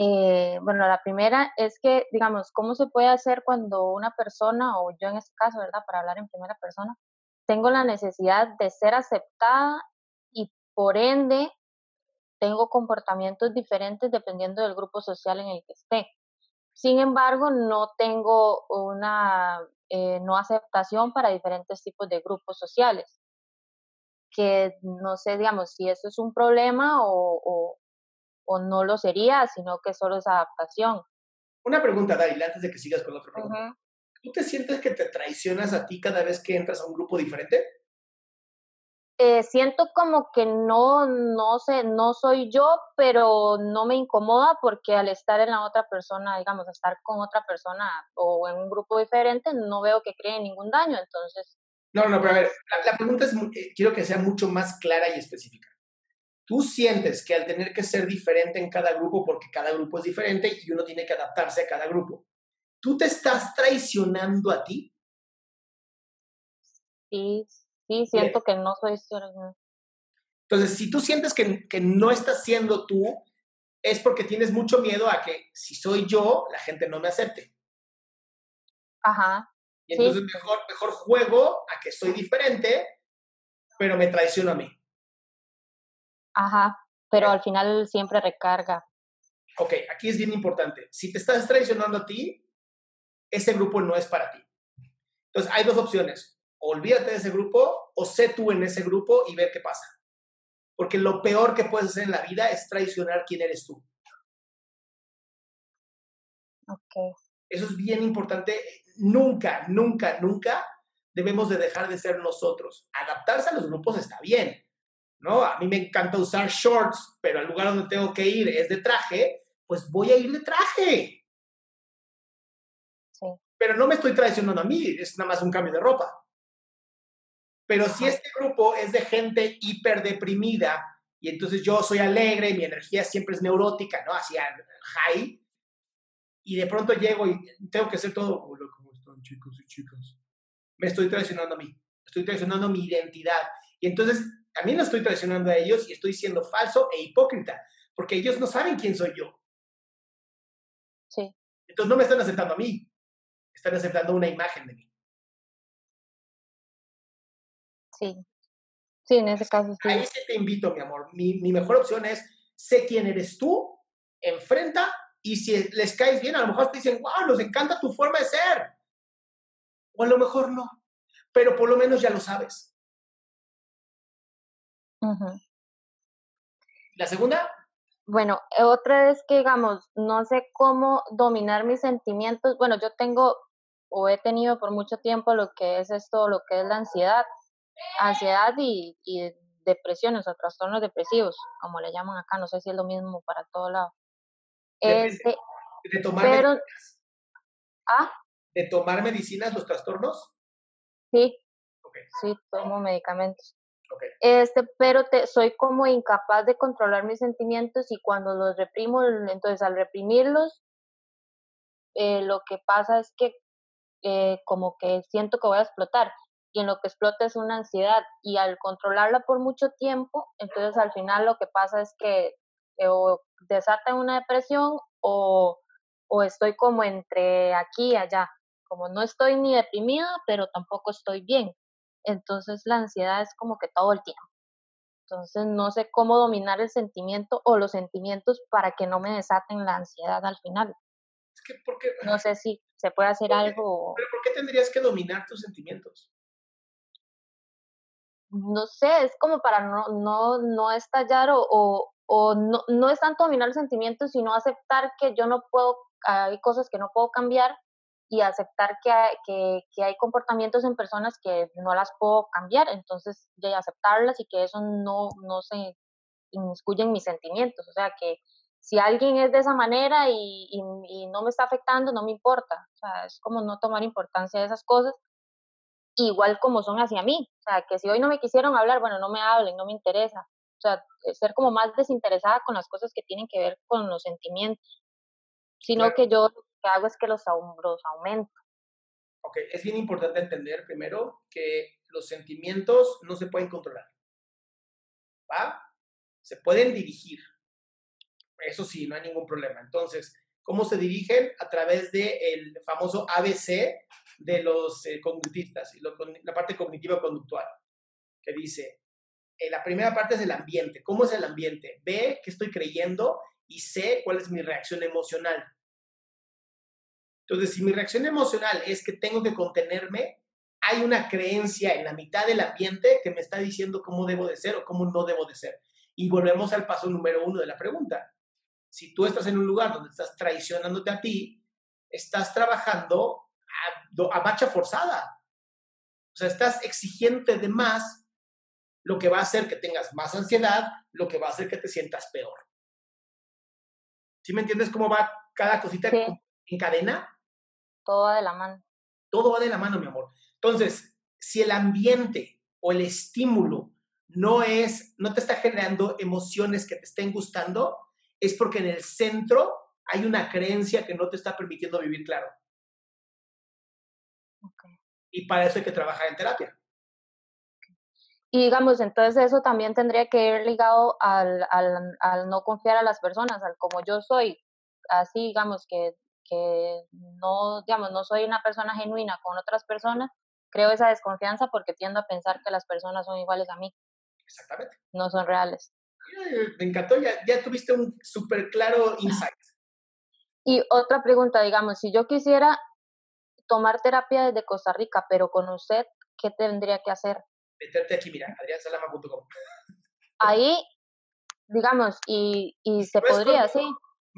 Eh, bueno, la primera es que, digamos, ¿cómo se puede hacer cuando una persona, o yo en este caso, ¿verdad? Para hablar en primera persona, tengo la necesidad de ser aceptada y por ende tengo comportamientos diferentes dependiendo del grupo social en el que esté. Sin embargo, no tengo una eh, no aceptación para diferentes tipos de grupos sociales. Que no sé, digamos, si eso es un problema o, o no lo sería, sino que solo es adaptación. Una pregunta, Daryl, antes de que sigas con otra pregunta. ¿Tú te sientes que te traicionas a ti cada vez que entras a un grupo diferente? Eh, siento como que no, no sé, no soy yo, pero no me incomoda porque al estar en la otra persona, digamos, estar con otra persona o en un grupo diferente, no veo que cree ningún daño, entonces. No, no, pero a ver, la, pregunta es, eh, quiero que sea mucho más clara y específica tú sientes que al tener que ser diferente en cada grupo, porque cada grupo es diferente y uno tiene que adaptarse a cada grupo, ¿tú te estás traicionando a ti? Sí, sí, siento que no soy... Entonces, si tú sientes que, que no estás siendo tú, es porque tienes mucho miedo a que si soy yo, la gente no me acepte. Ajá. Y entonces mejor, mejor juego a que soy diferente, pero me traiciono a mí. Ajá, pero al final siempre recarga. Ok, aquí es bien importante. Si te estás traicionando a ti, ese grupo no es para ti. Entonces, hay dos opciones. Olvídate de ese grupo o sé tú en ese grupo y ver qué pasa. Porque lo peor que puedes hacer en la vida es traicionar quién eres tú. Ok. Eso es bien importante. Nunca, nunca, nunca debemos de dejar de ser nosotros. Adaptarse a los grupos está bien ¿no? A mí me encanta usar shorts, pero al lugar donde tengo que ir es de traje, pues voy a ir de traje. Sí. Pero no me estoy traicionando a mí, es nada más un cambio de ropa. Pero si este grupo es de gente hiperdeprimida y entonces yo soy alegre, mi energía siempre es neurótica, ¿no? Hacia high, y de pronto llego y tengo que hacer todo, hola, ¿cómo están chicos y chicas? Me estoy traicionando a mí, estoy traicionando mi identidad. Y entonces también lo estoy traicionando a ellos y estoy siendo falso e hipócrita, porque ellos no saben quién soy yo. Sí. Entonces no me están aceptando a mí, están aceptando una imagen de mí. Sí. Sí, en ese caso sí. Ahí sí te invito, mi amor. Mi, mi mejor opción es, sé quién eres tú, enfrenta, y si les caes bien, a lo mejor te dicen, wow, nos encanta tu forma de ser. O a lo mejor no, pero por lo menos ya lo sabes. ¿La segunda? Bueno, eh, otra es que, digamos, no sé cómo dominar mis sentimientos. Bueno, yo tengo o he tenido por mucho tiempo lo que es esto, lo que es la ansiedad. Ansiedad y, depresiones o trastornos depresivos, como le llaman acá. No sé si es lo mismo para todo lado. Este, ¿De tomar medicinas? ¿Ah? ¿De tomar medicinas los trastornos? Sí. Sí, tomo medicamentos. Este, pero te, soy como incapaz de controlar mis sentimientos y cuando los reprimo, entonces al reprimirlos, eh, lo que pasa es que eh, como que siento que voy a explotar y en lo que explota es una ansiedad y al controlarla por mucho tiempo, entonces al final lo que pasa es que eh, o desata una depresión o, o estoy como entre aquí y allá, como no estoy ni deprimida, pero tampoco estoy bien. Entonces la ansiedad es como que todo el tiempo. Entonces no sé cómo dominar el sentimiento o los sentimientos para que no me desaten la ansiedad al final. Es que porque... No sé si se puede hacer algo. ¿Pero por qué tendrías que dominar tus sentimientos? No sé, es como para no, no, no estallar o, o, o no, no es tanto dominar los sentimientos, sino aceptar que yo no puedo, hay cosas que no puedo cambiar y aceptar que hay, que, que hay comportamientos en personas que no las puedo cambiar, entonces ya aceptarlas y que eso no, no se inmiscuye en mis sentimientos, o sea que si alguien es de esa manera y, no me está afectando, no me importa. O sea, es como no tomar importancia de esas cosas, igual como son hacia mí. O sea, que si hoy no me quisieron hablar, bueno, no me hablen, no me interesa. O sea, ser como más desinteresada con las cosas que tienen que ver con los sentimientos, sino que yo que hago es que los, los aumento. Ok, es bien importante entender primero que los sentimientos no se pueden controlar. ¿Va? Se pueden dirigir. Eso sí, no hay ningún problema. Entonces, ¿cómo se dirigen? A través del famoso ABC de los eh, conductistas, y la parte cognitiva conductual, que dice, eh, la primera parte es el ambiente. ¿Cómo es el ambiente? B, qué estoy creyendo, y C, cuál es mi reacción emocional. Entonces, si mi reacción emocional es que tengo que contenerme, hay una creencia en la mitad del ambiente que me está diciendo cómo debo de ser o cómo no debo de ser. Y volvemos al paso número uno de la pregunta. Si tú estás en un lugar donde estás traicionándote a ti, estás trabajando a, a marcha forzada. O sea, estás exigiéndote de más, lo que va a hacer que tengas más ansiedad, lo que va a hacer que te sientas peor. ¿Sí me entiendes cómo va cada cosita en cadena? Todo va de la mano. Todo va de la mano, mi amor. Entonces, si el ambiente o el estímulo no es, no te está generando emociones que te estén gustando, es porque en el centro hay una creencia que no te está permitiendo vivir claro. Y para eso hay que trabajar en terapia. Y digamos, entonces eso también tendría que ir ligado al, al, al, no confiar a las personas, al como yo soy, así digamos que que no, digamos, no soy una persona genuina con otras personas, creo esa desconfianza porque tiendo a pensar que las personas son iguales a mí. Exactamente. No son reales. Me encantó, ya, ya tuviste un súper claro insight. Y otra pregunta, digamos, si yo quisiera tomar terapia desde Costa Rica, pero con usted, ¿qué tendría que hacer? Meterte aquí, mira, adriansalama.com. Ahí, digamos, y, y se podría, sí.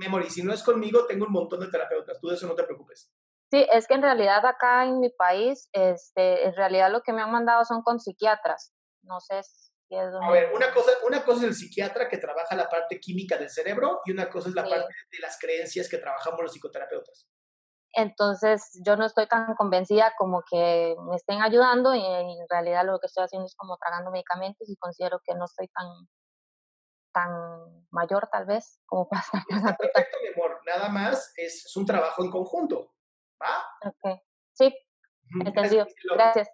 Memory, si no es conmigo, tengo un montón de terapeutas, tú de eso no te preocupes. Sí, es que en realidad acá en mi país, este, en realidad lo que me han mandado son con psiquiatras. No sé si es A ver, una cosa, una cosa es el psiquiatra que trabaja la parte química del cerebro y una cosa es la parte de las creencias que trabajamos los psicoterapeutas. Entonces, yo no estoy tan convencida como que me estén ayudando y en realidad lo que estoy haciendo es como tragando medicamentos y considero que no estoy tan tan mayor tal vez como para estar perfecto, mi amor. Nada más es, un trabajo en conjunto. ¿Va? Ok. Sí, entendido. Gracias.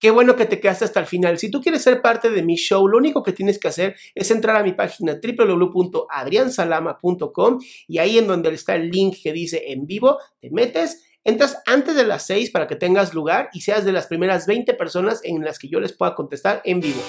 Qué bueno que te quedaste hasta el final. Si tú quieres ser parte de mi show, lo único que tienes que hacer es entrar a mi página www.adriansalama.com y ahí en donde está el link que dice en vivo, te metes, entras antes de las 6 para que tengas lugar y seas de las primeras 20 personas en las que yo les pueda contestar en vivo.